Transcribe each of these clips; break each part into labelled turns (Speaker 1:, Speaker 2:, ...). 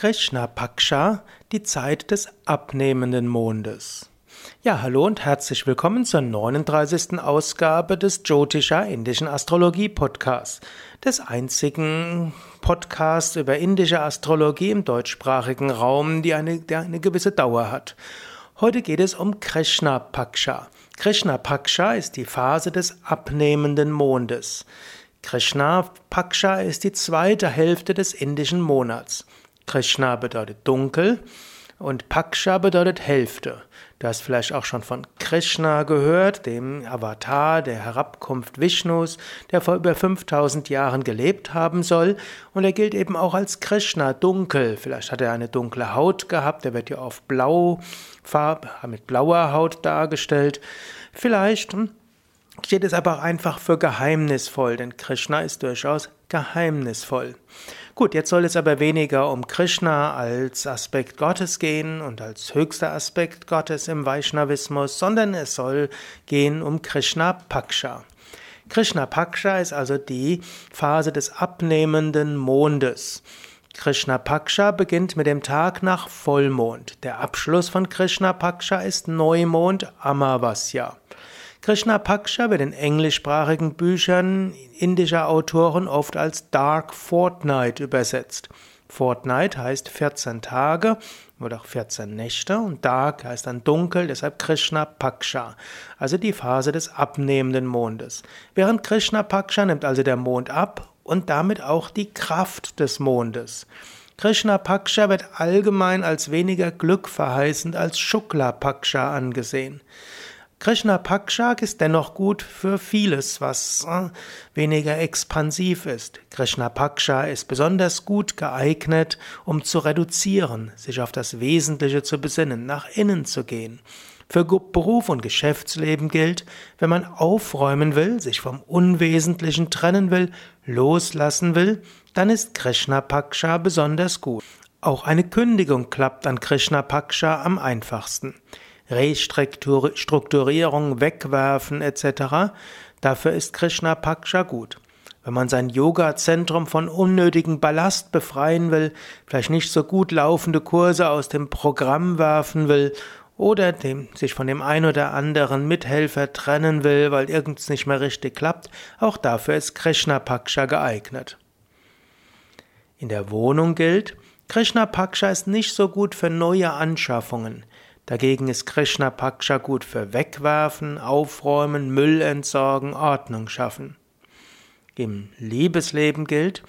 Speaker 1: Krishna Paksha, die Zeit des abnehmenden Mondes. Ja, hallo und herzlich willkommen zur 39. Ausgabe des Jyotisha Indischen Astrologie Podcasts, des einzigen Podcasts über indische Astrologie im deutschsprachigen Raum, die eine, der eine gewisse Dauer hat. Heute geht es um Krishna Paksha. Krishna Paksha ist die Phase des abnehmenden Mondes. Krishna Paksha ist die zweite Hälfte des indischen Monats. Krishna bedeutet dunkel und Paksha bedeutet Hälfte. Du hast vielleicht auch schon von Krishna gehört, dem Avatar der Herabkunft Vishnus, der vor über 5000 Jahren gelebt haben soll. Und er gilt eben auch als Krishna, dunkel. Vielleicht hat er eine dunkle Haut gehabt, er wird ja oft blau, mit blauer Haut dargestellt. Vielleicht steht es aber auch einfach für geheimnisvoll, denn Krishna ist durchaus geheimnisvoll. Gut, jetzt soll es aber weniger um Krishna als Aspekt Gottes gehen und als höchster Aspekt Gottes im Vaishnavismus, sondern es soll gehen um Krishna Paksha. Krishna Paksha ist also die Phase des abnehmenden Mondes. Krishna Paksha beginnt mit dem Tag nach Vollmond. Der Abschluss von Krishna Paksha ist Neumond Amavasya. Krishna Paksha wird in englischsprachigen Büchern indischer Autoren oft als Dark Fortnight übersetzt. Fortnight heißt 14 Tage oder auch 14 Nächte und Dark heißt dann dunkel, deshalb Krishna Paksha, also die Phase des abnehmenden Mondes. Während Krishna Paksha nimmt also der Mond ab und damit auch die Kraft des Mondes. Krishna Paksha wird allgemein als weniger glückverheißend als Shukla Paksha angesehen. Krishna Pakshak ist dennoch gut für vieles, was äh, weniger expansiv ist. Krishna Paksha ist besonders gut geeignet, um zu reduzieren, sich auf das Wesentliche zu besinnen, nach innen zu gehen. Für Beruf und Geschäftsleben gilt, wenn man aufräumen will, sich vom Unwesentlichen trennen will, loslassen will, dann ist Krishna Paksha besonders gut. Auch eine Kündigung klappt an Krishna Paksha am einfachsten. Restrukturierung, Wegwerfen etc. Dafür ist Krishna Paksha gut. Wenn man sein Yoga-Zentrum von unnötigen Ballast befreien will, vielleicht nicht so gut laufende Kurse aus dem Programm werfen will oder dem, sich von dem ein oder anderen Mithelfer trennen will, weil irgendwas nicht mehr richtig klappt, auch dafür ist Krishna Paksha geeignet. In der Wohnung gilt, Krishna Paksha ist nicht so gut für neue Anschaffungen. Dagegen ist Krishna Paksha gut für Wegwerfen, Aufräumen, Müll entsorgen, Ordnung schaffen. Im Liebesleben gilt,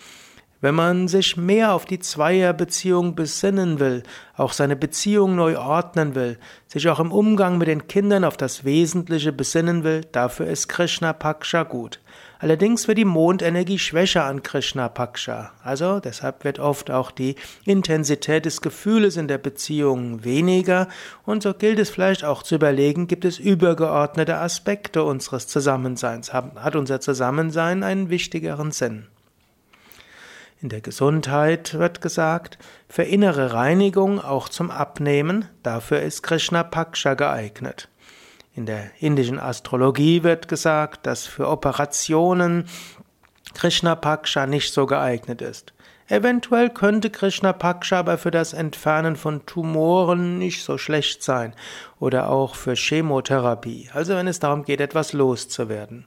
Speaker 1: wenn man sich mehr auf die Zweierbeziehung besinnen will, auch seine Beziehung neu ordnen will, sich auch im Umgang mit den Kindern auf das Wesentliche besinnen will, dafür ist Krishna Paksha gut. Allerdings wird die Mondenergie schwächer an Krishna Paksha. Also deshalb wird oft auch die Intensität des Gefühles in der Beziehung weniger. Und so gilt es vielleicht auch zu überlegen, gibt es übergeordnete Aspekte unseres Zusammenseins? Hat unser Zusammensein einen wichtigeren Sinn? In der Gesundheit wird gesagt, für innere Reinigung auch zum Abnehmen, dafür ist Krishna Paksha geeignet. In der indischen Astrologie wird gesagt, dass für Operationen Krishna Paksha nicht so geeignet ist. Eventuell könnte Krishna Paksha aber für das Entfernen von Tumoren nicht so schlecht sein oder auch für Chemotherapie, also wenn es darum geht, etwas loszuwerden.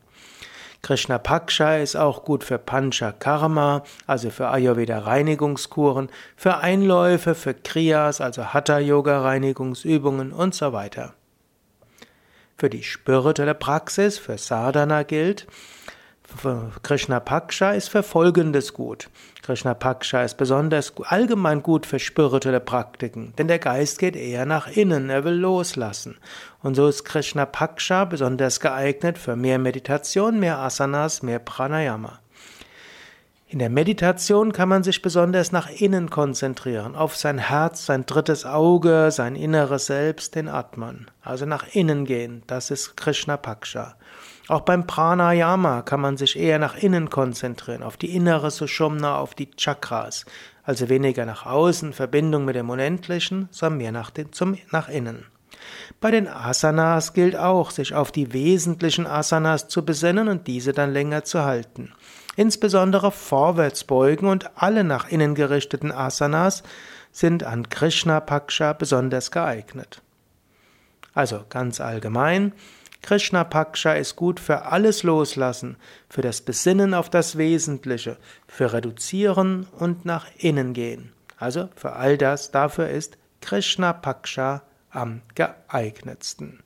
Speaker 1: Krishna Paksha ist auch gut für Panchakarma, also für Ayurveda Reinigungskuren, für Einläufe, für Kriyas, also Hatha Yoga Reinigungsübungen und so weiter. Für die spirituelle Praxis, für Sadhana gilt, Krishna Paksha ist für Folgendes gut. Krishna Paksha ist besonders allgemein gut für spirituelle Praktiken, denn der Geist geht eher nach innen, er will loslassen. Und so ist Krishna Paksha besonders geeignet für mehr Meditation, mehr Asanas, mehr Pranayama. In der Meditation kann man sich besonders nach innen konzentrieren, auf sein Herz, sein drittes Auge, sein inneres Selbst, den Atman. Also nach innen gehen, das ist Krishna Paksha. Auch beim Pranayama kann man sich eher nach innen konzentrieren, auf die innere Sushumna, auf die Chakras. Also weniger nach außen, Verbindung mit dem Unendlichen, sondern mehr nach, den, zum, nach innen. Bei den Asanas gilt auch, sich auf die wesentlichen Asanas zu besinnen und diese dann länger zu halten. Insbesondere Vorwärtsbeugen und alle nach innen gerichteten Asanas sind an Krishna Paksha besonders geeignet. Also ganz allgemein, Krishna Paksha ist gut für alles Loslassen, für das Besinnen auf das Wesentliche, für Reduzieren und nach innen gehen. Also für all das, dafür ist Krishna Paksha am geeignetsten.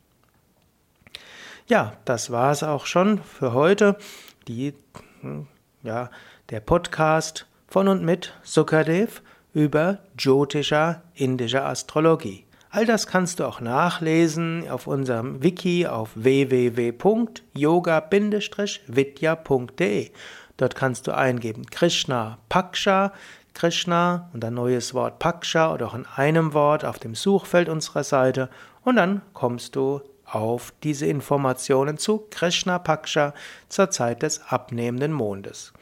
Speaker 1: Ja, das war es auch schon für heute. Die, hm, ja, der Podcast von und mit Sukadev über Jyotisha indische Astrologie. All das kannst du auch nachlesen auf unserem Wiki auf www.yoga-vidya.de. Dort kannst du eingeben Krishna Paksha, Krishna und ein neues Wort Paksha oder auch in einem Wort auf dem Suchfeld unserer Seite und dann kommst du auf diese Informationen zu Krishna Paksha zur Zeit des abnehmenden Mondes.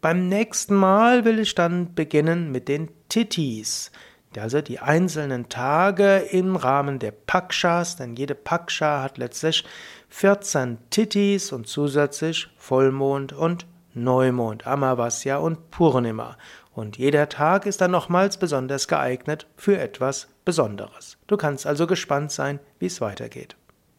Speaker 1: Beim nächsten Mal will ich dann beginnen mit den Titis also die einzelnen Tage im Rahmen der Pakshas, denn jede Paksha hat letztlich 14 Titis und zusätzlich Vollmond und Neumond, Amavasya und Purnima. Und jeder Tag ist dann nochmals besonders geeignet für etwas Besonderes. Du kannst also gespannt sein, wie es weitergeht.